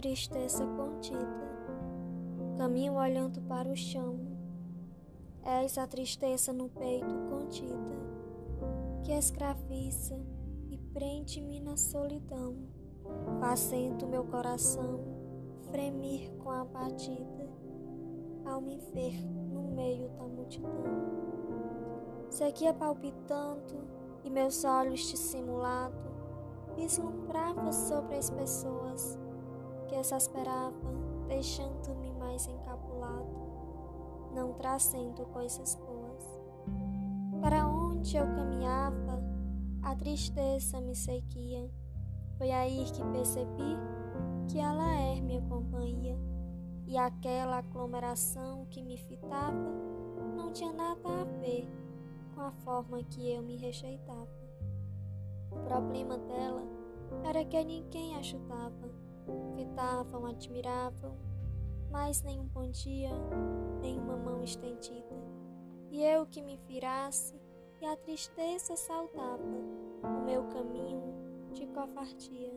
tristeza contida, caminho olhando para o chão. És a tristeza no peito contida, que escraviza e prende-me na solidão, fazendo meu coração fremir com a batida, ao me ver no meio da multidão. Seguia palpitando e meus olhos dissimulados vislumbrava sobre as pessoas que exasperavam, deixando-me mais encapulado, não trazendo coisas boas. Para onde eu caminhava, a tristeza me seguia. Foi aí que percebi que ela é minha companhia e aquela aglomeração que me fitava não tinha nada a ver com a forma que eu me rejeitava. O problema dela era que ninguém ajudava, fitavam, admiravam, mas nenhum bom dia, nenhuma mão estendida. E eu que me virasse e a tristeza saltava o meu caminho de covardia.